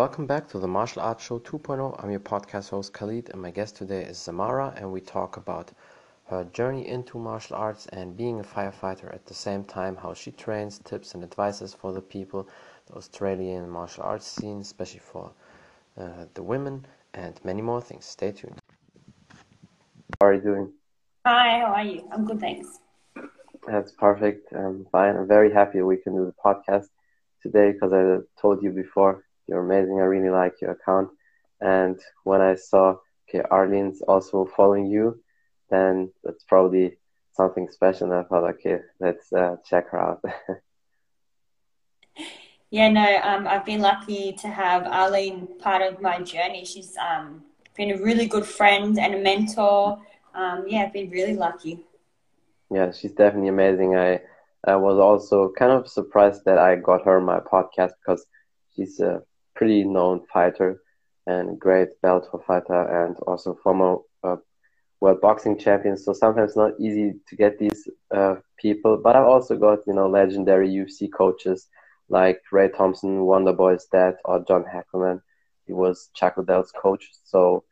welcome back to the Martial Arts Show 2.0. I'm your podcast host Khalid, and my guest today is Samara, and we talk about her journey into martial arts and being a firefighter at the same time, how she trains, tips and advices for the people, the Australian martial arts scene, especially for uh, the women, and many more things. Stay tuned. How are you doing? Hi, how are you? I'm good, thanks. That's perfect. I'm fine. I'm very happy we can do the podcast today because I told you before you're amazing. I really like your account. And when I saw, okay, Arlene's also following you, then that's probably something special. And I thought, okay, let's uh, check her out. yeah, no, um, I've been lucky to have Arlene part of my journey. She's um, been a really good friend and a mentor. Um, yeah, I've been really lucky. Yeah, she's definitely amazing. I, I was also kind of surprised that I got her on my podcast because she's a pretty known fighter and great Bellator fighter and also former uh, world boxing champion. So sometimes not easy to get these uh, people. But I've also got you know legendary UFC coaches like Ray Thompson, Wonderboy's dad, or John Hackleman. He was Chuck Liddell's coach. So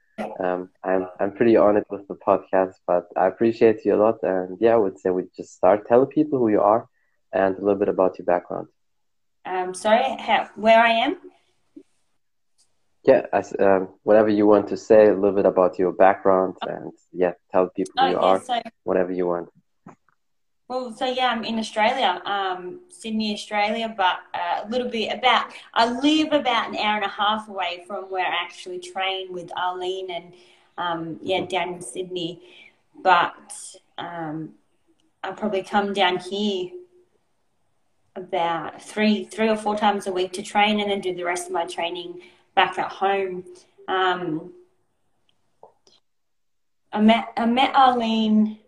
um, I'm I'm pretty honored with the podcast. But I appreciate you a lot. And yeah, I would say we just start. Tell people who you are and a little bit about your background. Um, sorry, how, where I am? Yeah, as, um, whatever you want to say, a little bit about your background, and yeah, tell people who oh, you yeah, are, so, whatever you want. Well, so yeah, I'm in Australia, um, Sydney, Australia, but uh, a little bit about. I live about an hour and a half away from where I actually train with Arlene, and um, yeah, down in Sydney. But um, I probably come down here about three, three or four times a week to train, and then do the rest of my training back at home. Um, I met I met Arlene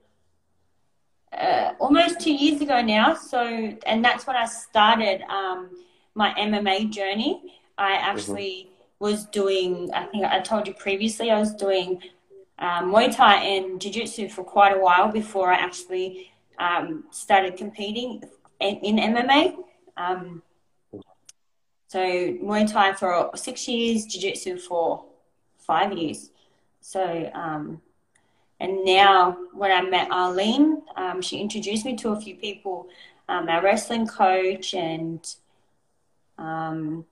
uh, almost two years ago now. So, and that's when I started um, my MMA journey. I actually mm-hmm. was doing. I think I told you previously. I was doing um, Muay Thai and Jiu Jitsu for quite a while before I actually um, started competing in, in MMA. Um, so Muay Thai for six years, Jiu Jitsu for five years. So, um, and now when I met Arlene, um, she introduced me to a few people, um, our wrestling coach, and um,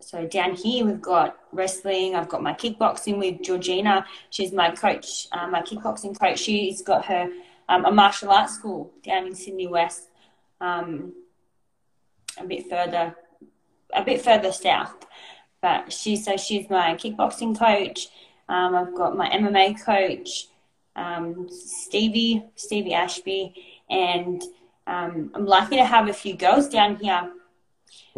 so down here we've got wrestling. I've got my kickboxing with Georgina. She's my coach, uh, my kickboxing coach. She's got her um, a martial arts school down in Sydney West, um, a bit further a bit further south. But she, so she's my kickboxing coach. Um, I've got my MMA coach, um, Stevie, Stevie Ashby, and um, I'm lucky to have a few girls down here.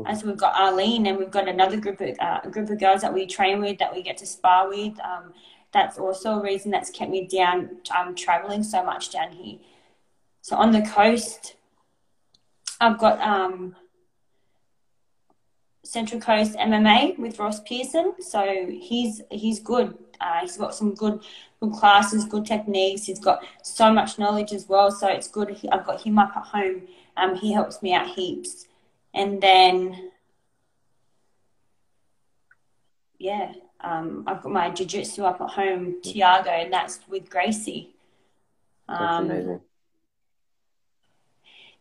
And so we've got Arlene, and we've got another group of uh, group of girls that we train with, that we get to spar with. Um, that's also a reason that's kept me down. I'm um, traveling so much down here. So on the coast, I've got um, Central Coast MMA with Ross Pearson. So he's he's good. Uh, he's got some good good classes, good techniques. He's got so much knowledge as well. So it's good. I've got him up at home. Um, he helps me out heaps. And then, yeah, um, I've got my jiu-jitsu up at home, Tiago, and that's with Gracie. Um, that's amazing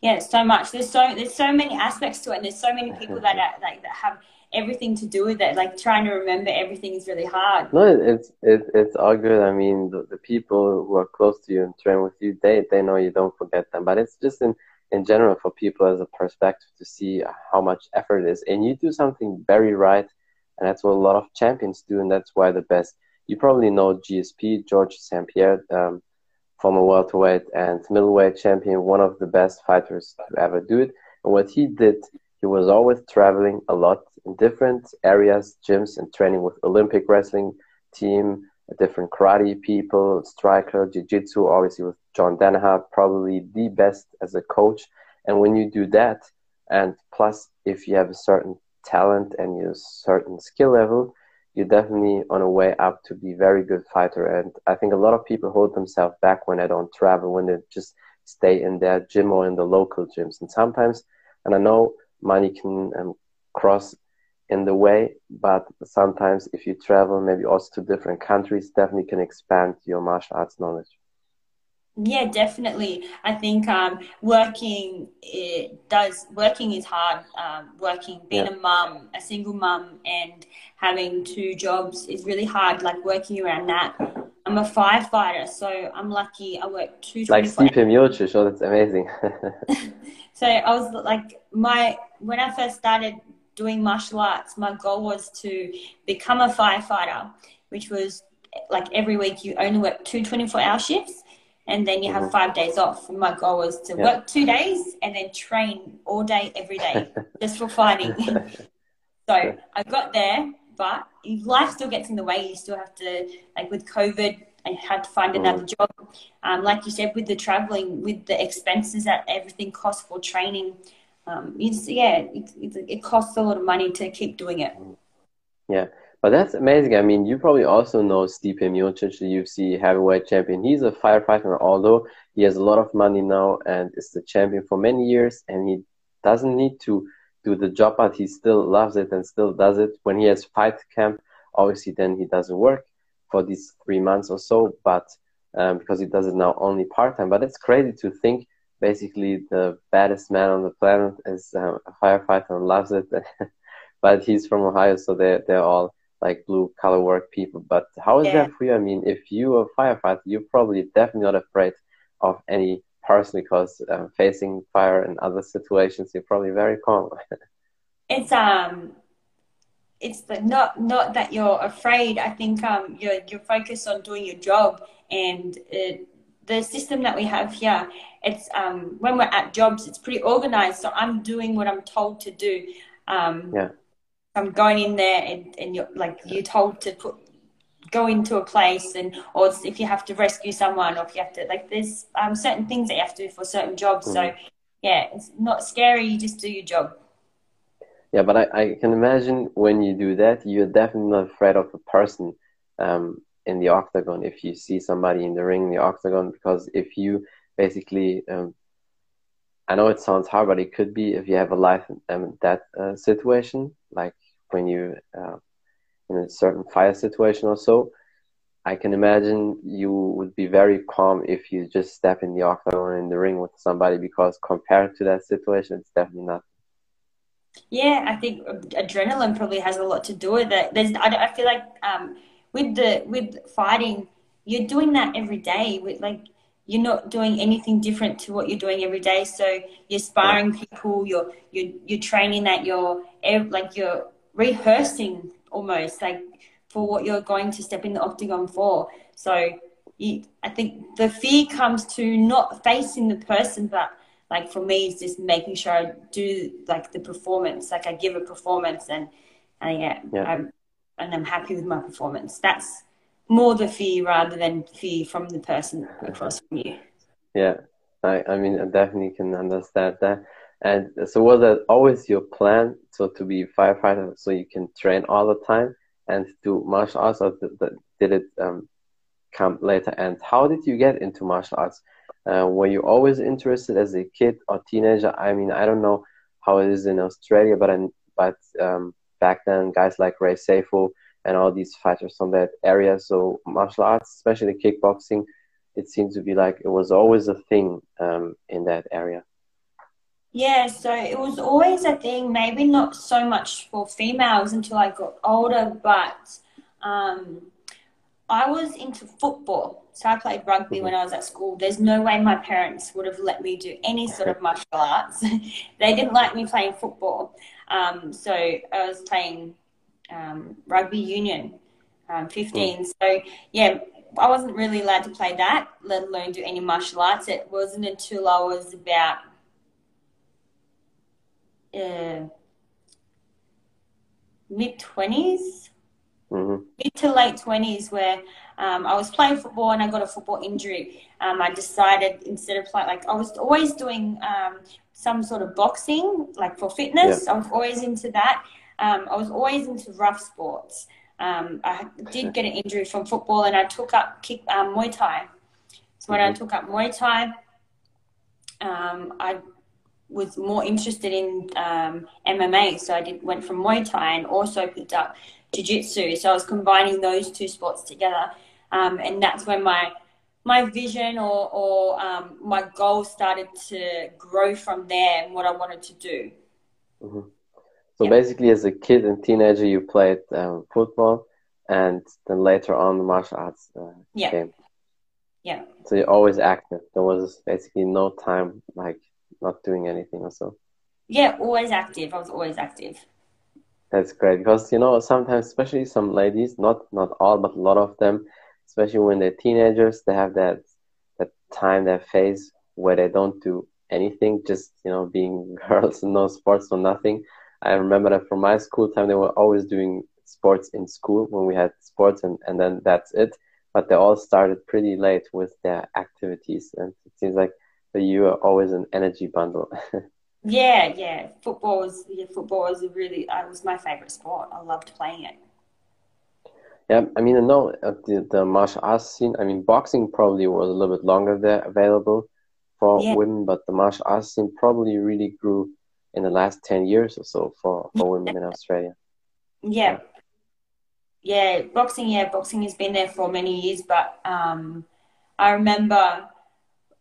yeah, so much. There's so there's so many aspects to it, and there's so many people that are, like that have everything to do with it. Like trying to remember everything is really hard. No, it's it's it's all good. I mean, the, the people who are close to you and train with you, they they know you don't forget them. But it's just in in general for people as a perspective to see how much effort it is, and you do something very right, and that's what a lot of champions do, and that's why the best. You probably know GSP George St Pierre. Um, former welterweight and middleweight champion, one of the best fighters to ever do it. And what he did, he was always traveling a lot in different areas, gyms, and training with Olympic wrestling team, different karate people, striker, jiu-jitsu, obviously with John Danaher, probably the best as a coach. And when you do that, and plus if you have a certain talent and a certain skill level, you're definitely on a way up to be very good fighter. And I think a lot of people hold themselves back when they don't travel, when they just stay in their gym or in the local gyms. And sometimes, and I know money can um, cross in the way, but sometimes if you travel maybe also to different countries, definitely can expand your martial arts knowledge. Yeah, definitely. I think um, working it does working is hard. Um, working, being yeah. a mum, a single mum, and having two jobs is really hard. Like working around that. I'm a firefighter, so I'm lucky. I work two. Like Stipe Miocic, so that's amazing. so I was like, my when I first started doing martial arts, my goal was to become a firefighter, which was like every week you only work two 24 hour shifts and then you have mm-hmm. five days off. And my goal was to work two days and then train all day, every day, just for fighting. so I got there, but life still gets in the way. You still have to, like with COVID, I had to find another mm. job. Um, like you said, with the traveling, with the expenses that everything costs for training, um, it's, yeah, it, it, it costs a lot of money to keep doing it. Yeah. But that's amazing. I mean, you probably also know Stipe Miocic, the UFC heavyweight champion. He's a firefighter, although he has a lot of money now and is the champion for many years, and he doesn't need to do the job, but he still loves it and still does it. When he has fight camp, obviously, then he doesn't work for these three months or so, but um, because he does it now only part time. But it's crazy to think basically the baddest man on the planet is um, a firefighter and loves it. but he's from Ohio, so they're, they're all like blue collar work people. But how is yeah. that for you? I mean, if you are a firefighter, you're probably definitely not afraid of any person because um, facing fire and other situations, you're probably very calm. it's um, it's the, not not that you're afraid. I think um, you're you're focused on doing your job and. It, the system that we have here, it's um, when we're at jobs, it's pretty organized. So I'm doing what I'm told to do. Um, yeah. I'm going in there and, and you're like you're told to put go into a place and or if you have to rescue someone or if you have to like there's um, certain things that you have to do for certain jobs. Mm. So mm-hmm. yeah, it's not scary. You just do your job. Yeah, but I, I can imagine when you do that, you're definitely not afraid of a person um, in the octagon if you see somebody in the ring in the octagon because if you basically um, I know it sounds hard, but it could be if you have a life and death uh, situation, like when you uh, in a certain fire situation or so, I can imagine you would be very calm if you just step in the octagon in the ring with somebody because compared to that situation, it's definitely not. Yeah, I think adrenaline probably has a lot to do with it. There's, I, I feel like um, with the with fighting, you're doing that every day. With like, you're not doing anything different to what you're doing every day. So you're sparring people. You're you're you're training that. You're like you're rehearsing almost like for what you're going to step in the octagon for. So you, I think the fear comes to not facing the person, but like for me, it's just making sure I do like the performance, like I give a performance and, and yeah, yeah. I'm, and I'm happy with my performance. That's more the fear rather than fear from the person across from you. Yeah, I, I mean, I definitely can understand that. And so was that always your plan? So to be firefighter, so you can train all the time and do martial arts, or did it um, come later? And how did you get into martial arts? Uh, were you always interested as a kid or teenager? I mean, I don't know how it is in Australia, but in, but um, back then, guys like Ray Sefo and all these fighters from that area. So martial arts, especially kickboxing, it seemed to be like it was always a thing um, in that area. Yeah, so it was always a thing, maybe not so much for females until I got older, but um, I was into football. So I played rugby when I was at school. There's no way my parents would have let me do any sort of martial arts. they didn't like me playing football. Um, so I was playing um, rugby union, um, 15. So yeah, I wasn't really allowed to play that, let alone do any martial arts. It wasn't until I was about uh, mid 20s, mm-hmm. mid to late 20s, where um, I was playing football and I got a football injury. Um, I decided instead of playing, like I was always doing um, some sort of boxing, like for fitness. Yeah. I was always into that. Um, I was always into rough sports. Um, I did get an injury from football, and I took up kick um, Muay Thai. So when mm-hmm. I took up Muay Thai, I was more interested in um, MMA, so I did went from Muay Thai and also picked up Jiu Jitsu. So I was combining those two sports together, um, and that's when my my vision or, or um, my goals started to grow from there and what I wanted to do. Mm-hmm. So yeah. basically, as a kid and teenager, you played um, football, and then later on, the martial arts uh, yeah. came. Yeah. So you're always active. There was basically no time like not doing anything or so. Yeah, always active. I was always active. That's great because you know sometimes, especially some ladies, not not all, but a lot of them, especially when they're teenagers, they have that that time, that phase where they don't do anything, just you know, being girls, no sports, or nothing. I remember that from my school time, they were always doing sports in school when we had sports, and, and then that's it. But they all started pretty late with their activities, and it seems like you are always an energy bundle. yeah, yeah. Football was yeah, football was a really uh, was my favorite sport. I loved playing it. Yeah, I mean, I know the, the martial arts scene. I mean, boxing probably was a little bit longer there available for yeah. women, but the martial arts scene probably really grew in the last 10 years or so for, for women in Australia. Yeah. Yeah, boxing, yeah, boxing has been there for many years, but um, I remember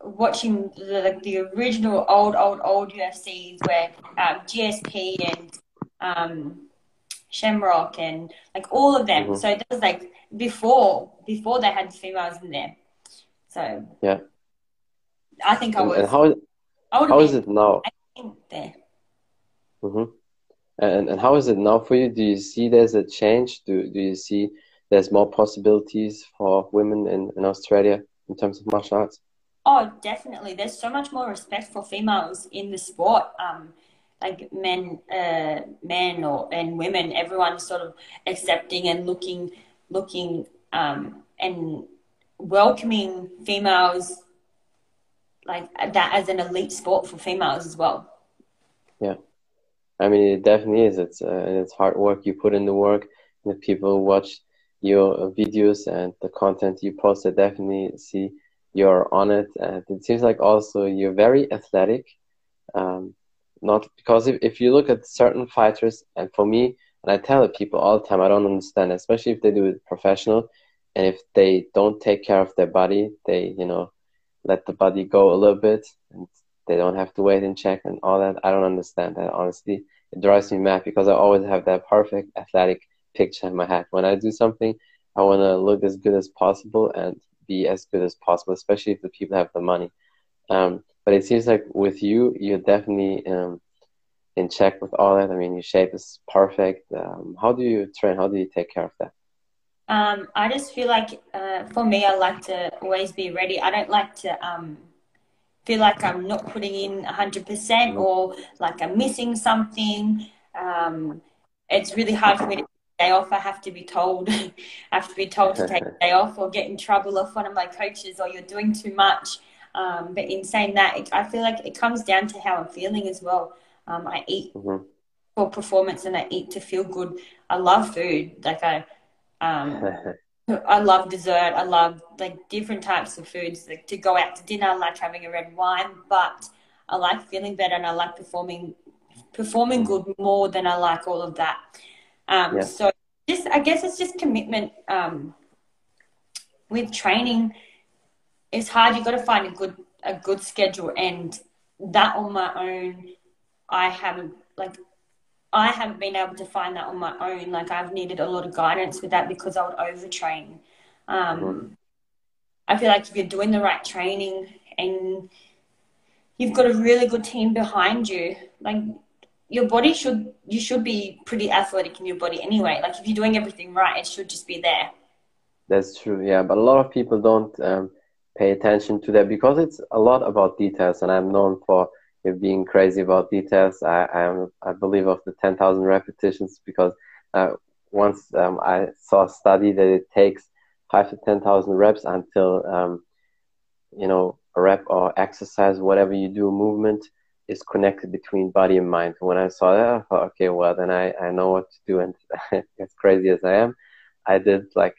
watching the, the original old, old, old UFCs where um, GSP and um, Shamrock and like all of them. Mm-hmm. So that was like before before they had females in there. So yeah, I think I was. And how, how is it now? there. Mm-hmm. And and how is it now for you? Do you see there's a change? Do do you see there's more possibilities for women in, in Australia in terms of martial arts? Oh, definitely. There's so much more respect for females in the sport. Um, like men, uh, men or and women, everyone's sort of accepting and looking, looking, um, and welcoming females like that as an elite sport for females as well. Yeah. I mean, it definitely is. It's uh, it's hard work. You put in the work. And if people watch your videos and the content you post. They definitely see you're on it, and it seems like also you're very athletic. Um, not because if, if you look at certain fighters, and for me, and I tell people all the time, I don't understand, especially if they do it professional, and if they don't take care of their body, they you know let the body go a little bit, and they don't have to wait and check and all that. I don't understand that honestly. It drives me mad because I always have that perfect athletic picture in my head. When I do something, I want to look as good as possible and be as good as possible, especially if the people have the money. Um, but it seems like with you, you're definitely um, in check with all that. I mean, your shape is perfect. Um, how do you train? How do you take care of that? Um, I just feel like uh, for me, I like to always be ready. I don't like to um, feel like I'm not putting in 100% mm-hmm. or like I'm missing something. Um, it's really hard for me to day off. I have to be told, I have to be told to take a day off or get in trouble off one of my coaches or you're doing too much. Um, but in saying that, it, I feel like it comes down to how I'm feeling as well. Um, I eat mm-hmm. for performance and I eat to feel good. I love food. Like I, um, I love dessert. I love like different types of foods. Like to go out to dinner, I like having a red wine, but I like feeling better and I like performing performing good more than I like all of that. Um, yeah. So just I guess it's just commitment um, with training. It's hard. You've got to find a good a good schedule, and that on my own, I haven't like I haven't been able to find that on my own. Like I've needed a lot of guidance with that because I would overtrain. Um, mm-hmm. I feel like if you're doing the right training and you've got a really good team behind you, like your body should you should be pretty athletic in your body anyway. Like if you're doing everything right, it should just be there. That's true, yeah. But a lot of people don't um, pay attention to that because it's a lot about details, and I'm known for being crazy about details. I I, am, I believe of the ten thousand repetitions because uh, once um, I saw a study that it takes five to ten thousand reps until um, you know a rep or exercise, whatever you do, movement is connected between body and mind. When I saw that, I thought, okay, well then I I know what to do. And as crazy as I am, I did like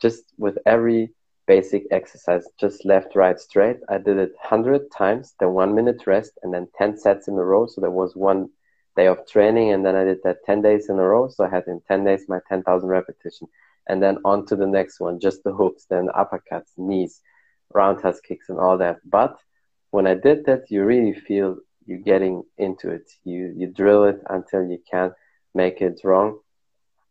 just with every basic exercise, just left, right, straight. I did it 100 times, then one minute rest, and then 10 sets in a row. So there was one day of training, and then I did that 10 days in a row. So I had in 10 days my 10,000 repetition. And then on to the next one, just the hooks, then uppercuts, knees, roundhouse kicks, and all that. But when I did that, you really feel you getting into it. You, you drill it until you can't make it wrong.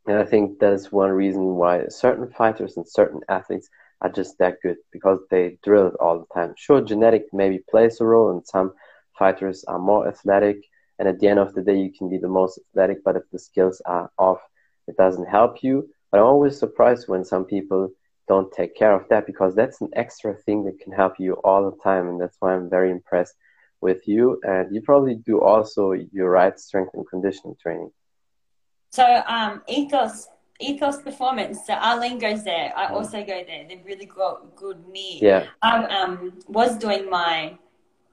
And I think that is one reason why certain fighters and certain athletes are just that good because they drill it all the time. Sure, genetic maybe plays a role, and some fighters are more athletic. And at the end of the day, you can be the most athletic, but if the skills are off, it doesn't help you. But I'm always surprised when some people don't take care of that because that's an extra thing that can help you all the time. And that's why I'm very impressed with you. And you probably do also your right strength and conditioning training. So, um, ethos Ethos Performance. So Arlene goes there. I mm. also go there. They've really got good me. Yeah. I um, was doing my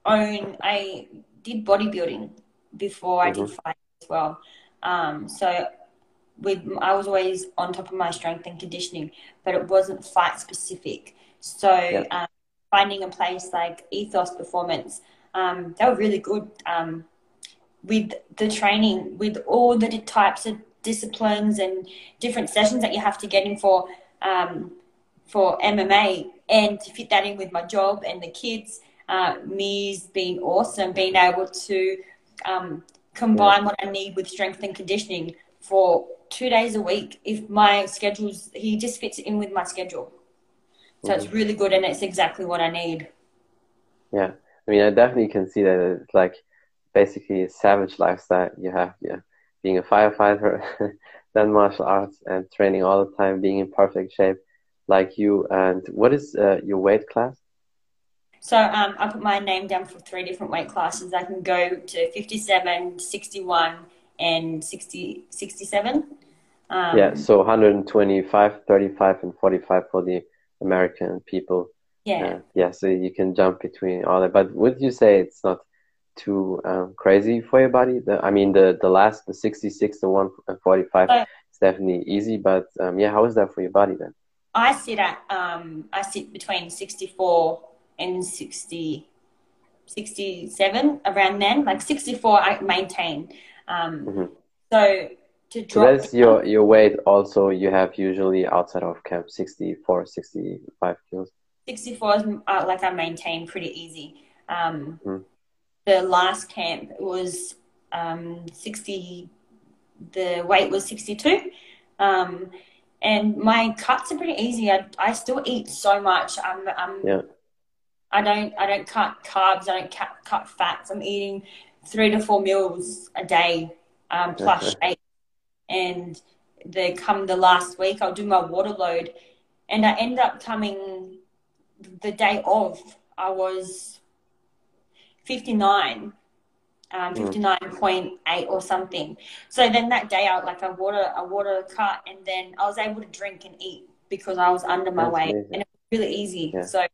own. I did bodybuilding before mm-hmm. I did mm-hmm. fight as well. Um, so with I was always on top of my strength and conditioning, but it wasn't fight specific. So yeah. um, finding a place like Ethos Performance, um, they were really good. Um, with the training, with all the types of disciplines and different sessions that you have to get in for um, for MMA and to fit that in with my job and the kids. Uh, me's been awesome, being able to um, combine yeah. what I need with strength and conditioning for two days a week. If my schedule's, he just fits in with my schedule. So mm-hmm. it's really good and it's exactly what I need. Yeah. I mean, I definitely can see that it's like basically a savage lifestyle you have. Yeah being a firefighter, then martial arts and training all the time, being in perfect shape like you. And what is uh, your weight class? So um, I put my name down for three different weight classes. I can go to 57, 61, and 60, 67. Um, yeah, so 125, 35, and 45 for the American people. Yeah. Uh, yeah, so you can jump between all that. But would you say it's not too um, crazy for your body. The, I mean, the the last the sixty six to one forty five uh, is definitely easy, but um, yeah, how is that for your body then? I sit at um, I sit between sixty four and 60, 67 around then. Like sixty four, I maintain. Um, mm-hmm. So to drop. So that's your your weight. Also, you have usually outside of camp 64, 65 kilos. Sixty four is uh, like I maintain pretty easy. Um, mm-hmm the last camp was um, 60, the weight was 62. Um, and my cuts are pretty easy. I, I still eat so much. I'm, I'm, yeah. I don't, I don't cut carbs. I don't cut, cut fats. I'm eating three to four meals a day, um, plus okay. And the come the last week, I'll do my water load, and I end up coming the day of. I was 59 um, 59.8 mm. or something. So then that day I like a water a water cut and then I was able to drink and eat because I was under my That's weight amazing. and it was really easy. Yeah. So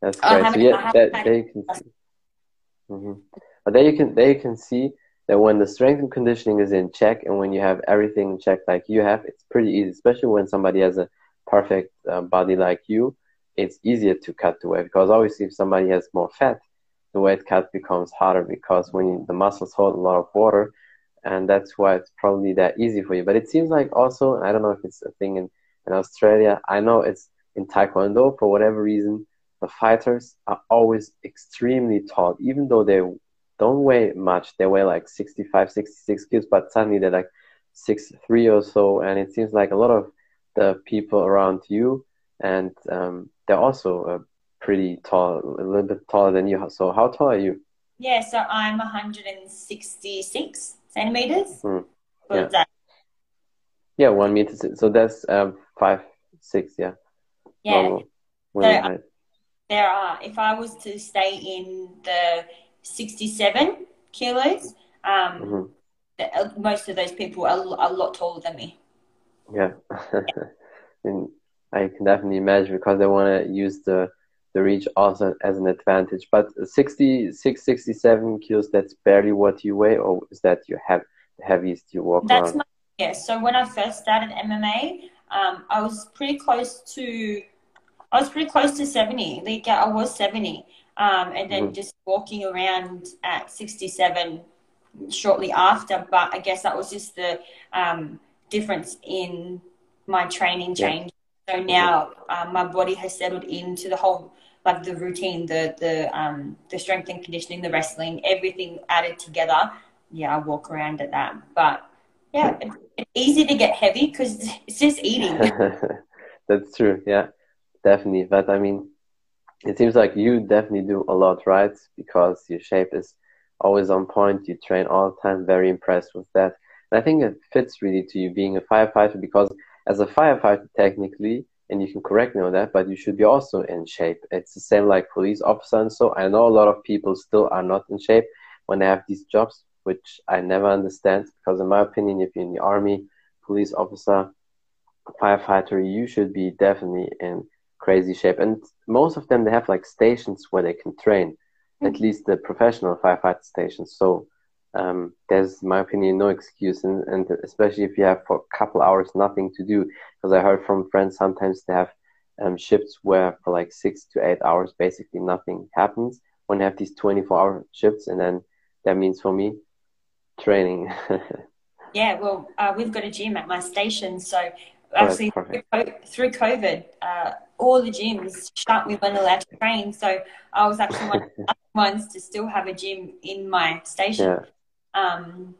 That's great. So yeah, that, there you can see. Mm-hmm. But there you can there you can see that when the strength and conditioning is in check and when you have everything in check like you have, it's pretty easy, especially when somebody has a perfect uh, body like you. It's easier to cut the weight because obviously if somebody has more fat, the weight cut becomes harder because when the muscles hold a lot of water, and that's why it's probably that easy for you. But it seems like also, I don't know if it's a thing in, in Australia. I know it's in Taekwondo for whatever reason. The fighters are always extremely tall, even though they don't weigh much. They weigh like 65, 66 kilos, but suddenly they're like six three or so. And it seems like a lot of the people around you, and um, they're also uh, pretty tall, a little bit taller than you. So how tall are you? Yeah, so I'm 166 centimeters. Mm. Yeah. That? yeah, one meter. Six. So that's um, five, six. Yeah. Yeah. so, there are. If I was to stay in the 67 kilos, um, mm-hmm. the, uh, most of those people are a lot taller than me. Yeah. and I can definitely imagine because they want to use the the reach also as an advantage. But 66, 67 kilos, that's barely what you weigh, or is that your hev- heaviest you walk that's around? My, yeah, so when I first started MMA, um, I was pretty close to I was pretty close to 70. Like I was 70. Um, and then mm-hmm. just walking around at 67 shortly after. But I guess that was just the um, difference in my training change. Yeah. So now um, my body has settled into the whole, like the routine, the the um, the strength and conditioning, the wrestling, everything added together. Yeah, I walk around at that. But yeah, it's, it's easy to get heavy because it's just eating. That's true. Yeah, definitely. But I mean, it seems like you definitely do a lot, right? Because your shape is always on point. You train all the time. Very impressed with that. And I think it fits really to you being a firefighter because as a firefighter, technically, and you can correct me on that, but you should be also in shape. It's the same like police officer and so. I know a lot of people still are not in shape when they have these jobs, which I never understand because in my opinion, if you're in the army, police officer, firefighter, you should be definitely in crazy shape. And most of them, they have like stations where they can train, mm-hmm. at least the professional firefighter stations. So um, there's, in my opinion, no excuse. And, and especially if you have for a couple hours nothing to do, because I heard from friends sometimes they have um, shifts where for like six to eight hours, basically nothing happens when they have these 24 hour shifts. And then that means for me, training. yeah, well, uh, we've got a gym at my station. So actually, through COVID, uh, all the gyms shut. We weren't allowed to train, so I was actually one of the ones to still have a gym in my station. Yeah. Um,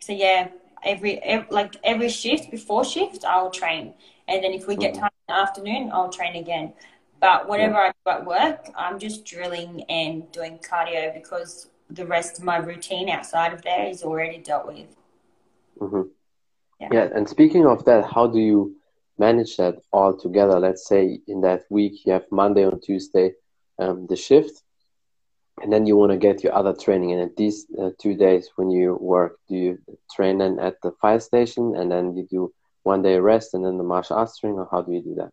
so yeah, every, every, like every shift before shift, I'll train, and then if we get time in the afternoon, I'll train again. But whatever yeah. I do at work, I'm just drilling and doing cardio because the rest of my routine outside of there is already dealt with. Mm-hmm. Yeah. yeah, and speaking of that, how do you manage that all together? Let's say in that week you have Monday and Tuesday um, the shift, and then you want to get your other training. And at these uh, two days when you work, do you train then at the fire station, and then you do one day rest, and then the martial arts training, or how do you do that?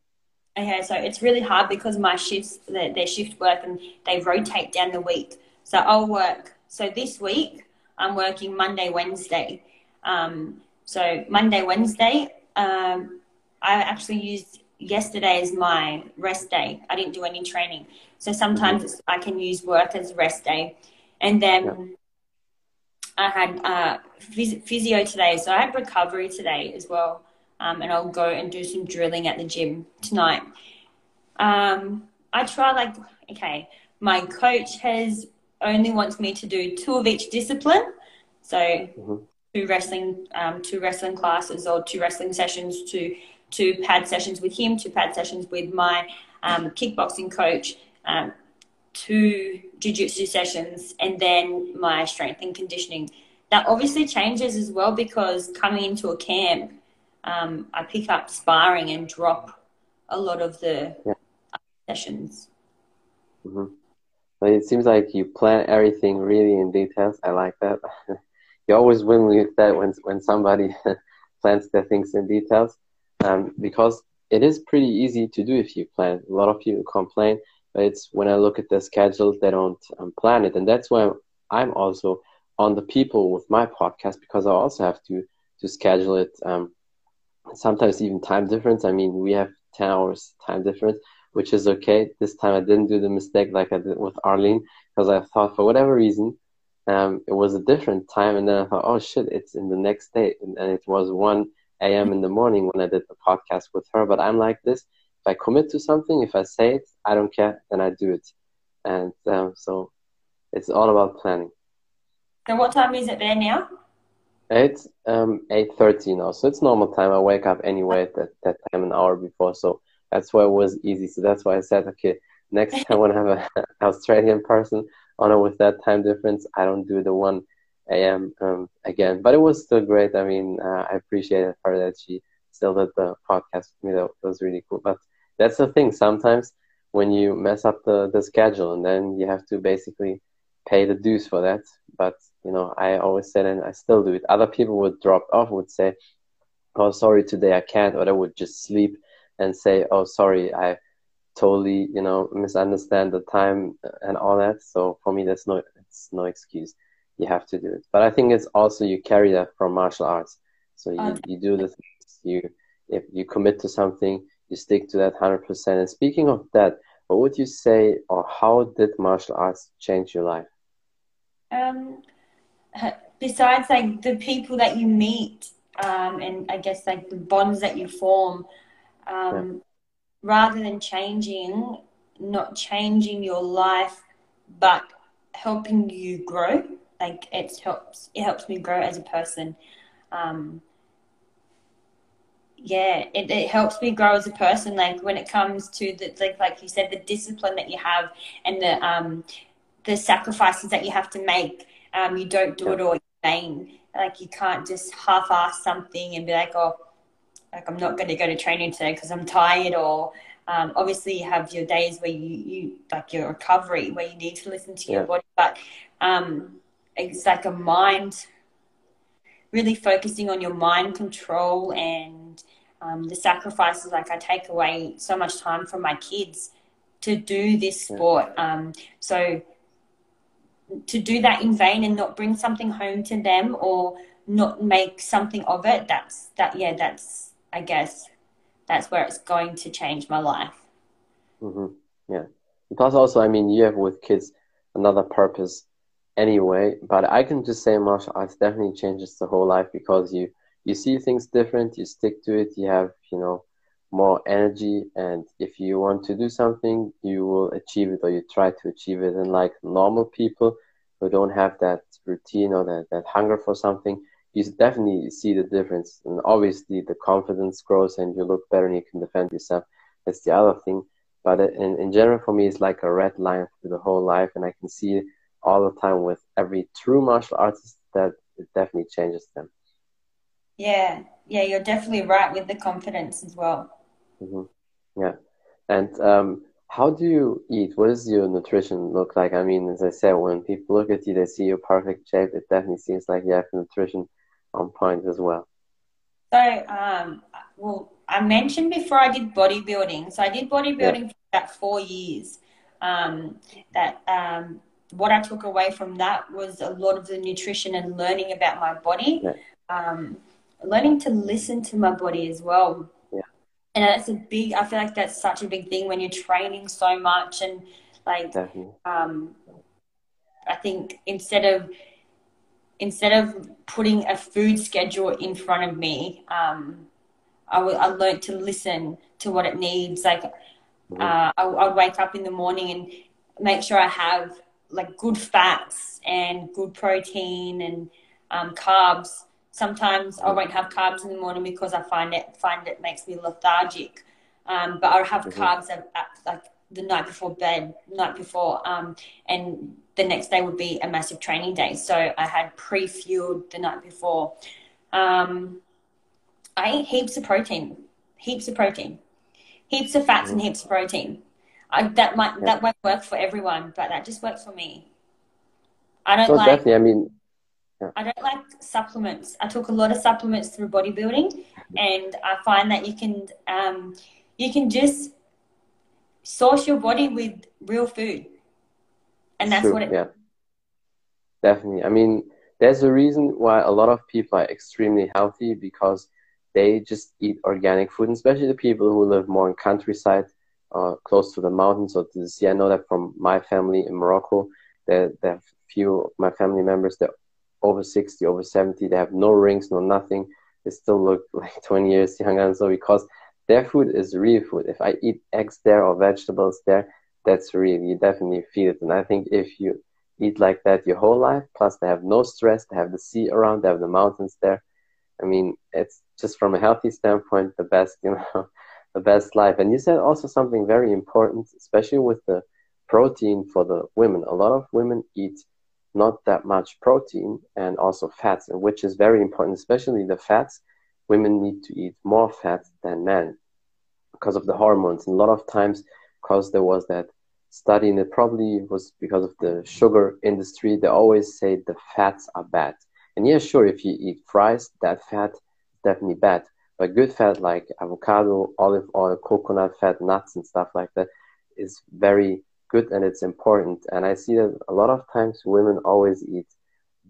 Okay, so it's really hard because my shifts, their shift work, and they rotate down the week. So I'll work. So this week I'm working Monday, Wednesday. Um, so Monday, Wednesday, um, I actually used yesterday is my rest day. I didn't do any training. So sometimes mm-hmm. I can use work as rest day. And then yeah. I had uh, physio today. So I had recovery today as well. Um, and I'll go and do some drilling at the gym tonight. Um, I try like, okay, my coach has only wants me to do two of each discipline. So mm-hmm. two wrestling, um, two wrestling classes or two wrestling sessions, two two pad sessions with him, two pad sessions with my um, kickboxing coach, um, two jiu-jitsu sessions, and then my strength and conditioning. That obviously changes as well because coming into a camp, um, I pick up sparring and drop a lot of the yeah. sessions. Mm-hmm. But it seems like you plan everything really in details. I like that. you always win with that when when somebody plans their things in details, um, because it is pretty easy to do if you plan. A lot of people complain, but it's when I look at the schedule, they don't um, plan it, and that's why I'm also on the people with my podcast because I also have to to schedule it. Um, sometimes even time difference. I mean, we have ten hours time difference which is okay. This time I didn't do the mistake like I did with Arlene because I thought for whatever reason um, it was a different time, and then I thought, oh shit, it's in the next day, and, and it was one a.m. in the morning when I did the podcast with her. But I'm like this: if I commit to something, if I say it, I don't care, then I do it, and um, so it's all about planning. So what time is it there now? It's um, eight thirty now, so it's normal time. I wake up anyway at that, that time an hour before, so that's why it was easy. So that's why I said, okay, next time I want to have an Australian person on it with that time difference, I don't do the 1 a.m. Um, again. But it was still great. I mean, uh, I appreciated her that she still did the podcast with me. That was really cool. But that's the thing. Sometimes when you mess up the, the schedule and then you have to basically pay the dues for that. But, you know, I always said, and I still do it. Other people would drop off, would say, oh, sorry, today I can't, or they would just sleep and say, "Oh, sorry, I totally, you know, misunderstand the time and all that." So for me, that's no, it's no excuse. You have to do it. But I think it's also you carry that from martial arts. So you, you do the things you if you commit to something, you stick to that 100%. And speaking of that, what would you say, or how did martial arts change your life? Um, besides like the people that you meet, um, and I guess like the bonds that you form, um, yeah. rather than changing, not changing your life, but helping you grow. Like it helps, it helps me grow as a person. Um, yeah, it, it helps me grow as a person. Like when it comes to the like like you said, the discipline that you have and the um the sacrifices that you have to make. Um, you don't do it all in vain. Like you can't just half-ass something and be like, oh, like I'm not going to go to training today because I'm tired. Or um, obviously you have your days where you you like your recovery where you need to listen to yeah. your body, but um, it's like a mind really focusing on your mind control and um, the sacrifices. Like I take away so much time from my kids to do this sport. Um, so to do that in vain and not bring something home to them or not make something of it, that's that. Yeah, that's I guess that's where it's going to change my life. Mm-hmm. Yeah. Plus, also, I mean, you have with kids another purpose anyway. But I can just say martial arts definitely changes the whole life because you you see things different, you stick to it, you have you know more energy, and if you want to do something, you will achieve it or you try to achieve it. And like normal people who don't have that routine or that, that hunger for something, you definitely see the difference. And obviously, the confidence grows and you look better and you can defend yourself. That's the other thing. But uh, in, in general, for me, it's like a red line through the whole life, and I can see all the time with every true martial artist that it definitely changes them. Yeah, yeah, you're definitely right with the confidence as well. Mm-hmm. Yeah, and um, how do you eat? What does your nutrition look like? I mean, as I said, when people look at you, they see your perfect shape. It definitely seems like you have nutrition on point as well. So, um, well, I mentioned before I did bodybuilding. So I did bodybuilding yeah. for about four years. Um, that um, what I took away from that was a lot of the nutrition and learning about my body, yeah. um, learning to listen to my body as well. Yeah. And that's a big. I feel like that's such a big thing when you're training so much and like. Um, I think instead of instead of putting a food schedule in front of me, um, I, w- I learned to listen to what it needs. Like, mm-hmm. uh, I, I wake up in the morning and make sure I have like good fats and good protein and um, carbs. Sometimes I won't have carbs in the morning because I find it find it makes me lethargic. Um, but I'll have mm-hmm. carbs at, at, like the night before bed, night before, um, and the next day would be a massive training day. So I had pre-fueled the night before. Um, I eat heaps of protein, heaps of protein, heaps of fats mm-hmm. and heaps of protein. I, that might yeah. that won't work for everyone, but that just works for me. I don't like. Definitely, I mean. Yeah. I don't like supplements. I took a lot of supplements through bodybuilding, and I find that you can um, you can just source your body with real food, and that's True, what it. Yeah. Definitely, I mean, there's a reason why a lot of people are extremely healthy because they just eat organic food, and especially the people who live more in countryside uh, close to the mountains to the sea. I know that from my family in Morocco, there, there are few my family members that over 60, over 70, they have no rings, no nothing. They still look like 20 years younger. And so because their food is real food. If I eat eggs there or vegetables there, that's real. You definitely feel it. And I think if you eat like that your whole life, plus they have no stress, they have the sea around, they have the mountains there. I mean, it's just from a healthy standpoint, the best, you know, the best life. And you said also something very important, especially with the protein for the women. A lot of women eat not that much protein and also fats, which is very important, especially the fats. Women need to eat more fat than men because of the hormones. And a lot of times, because there was that study, and it probably was because of the sugar industry, they always say the fats are bad. And yeah, sure, if you eat fries, that fat is definitely bad. But good fat like avocado, olive oil, coconut fat, nuts, and stuff like that is very good and it's important. And I see that a lot of times women always eat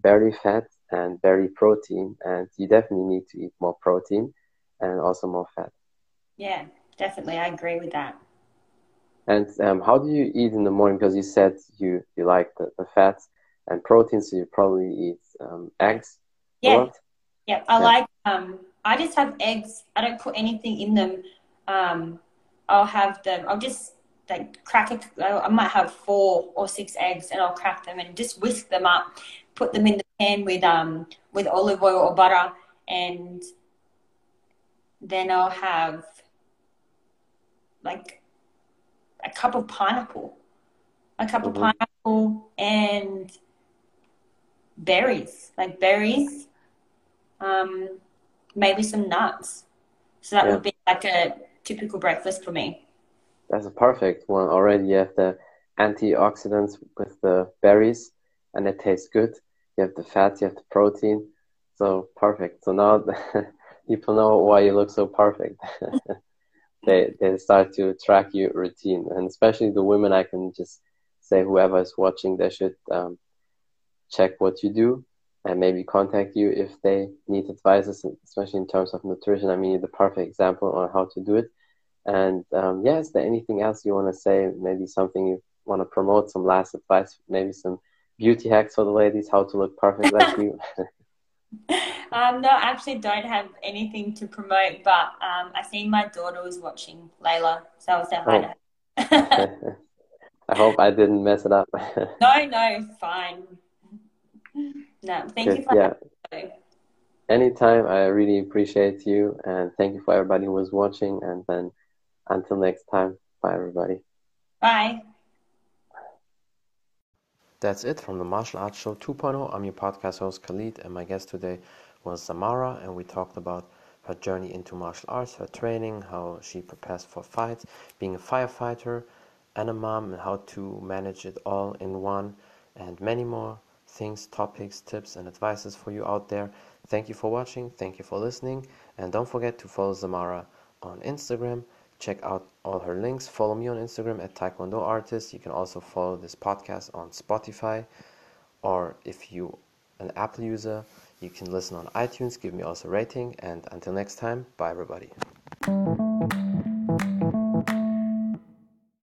very fat and very protein, and you definitely need to eat more protein and also more fat. Yeah, definitely, I agree with that. And um, how do you eat in the morning? Because you said you you like the, the fats and proteins, so you probably eat um, eggs. Yeah, yeah. I yeah. like. Um, I just have eggs. I don't put anything in them. Um, I'll have them. I'll just like crack it. I might have four or six eggs, and I'll crack them and just whisk them up. Put them in the pan with um with olive oil or butter, and then I'll have like a cup of pineapple, a cup mm-hmm. of pineapple and berries, like berries, um, maybe some nuts. So that yeah. would be like a typical breakfast for me. That's a perfect one. Already you have the antioxidants with the berries, and it tastes good. You have the fats, you have the protein. So perfect. So now people know why you look so perfect. they they start to track your routine, and especially the women. I can just say whoever is watching, they should um, check what you do and maybe contact you if they need advice, especially in terms of nutrition. I mean, you're the perfect example on how to do it. And um, yeah, is there anything else you want to say? Maybe something you want to promote, some last advice, maybe some beauty hacks for the ladies, how to look perfect like you. um, no, I actually don't have anything to promote, but um, I seen my daughter was watching Layla, so I'll say hi oh. I hope I didn't mess it up. no, no, fine. No, thank Good, you for yeah. Anytime, I really appreciate you, and thank you for everybody who was watching. And then until next time, bye everybody. Bye. That's it from the Martial Arts Show 2.0. I'm your podcast host Khalid, and my guest today was Samara, and we talked about her journey into martial arts, her training, how she prepares for fights, being a firefighter, and a mom, and how to manage it all in one, and many more things, topics, tips, and advices for you out there. Thank you for watching, thank you for listening, and don't forget to follow Samara on Instagram. Check out all her links. Follow me on Instagram at Taekwondo Artist. You can also follow this podcast on Spotify, or if you an Apple user, you can listen on iTunes. Give me also rating. And until next time, bye everybody.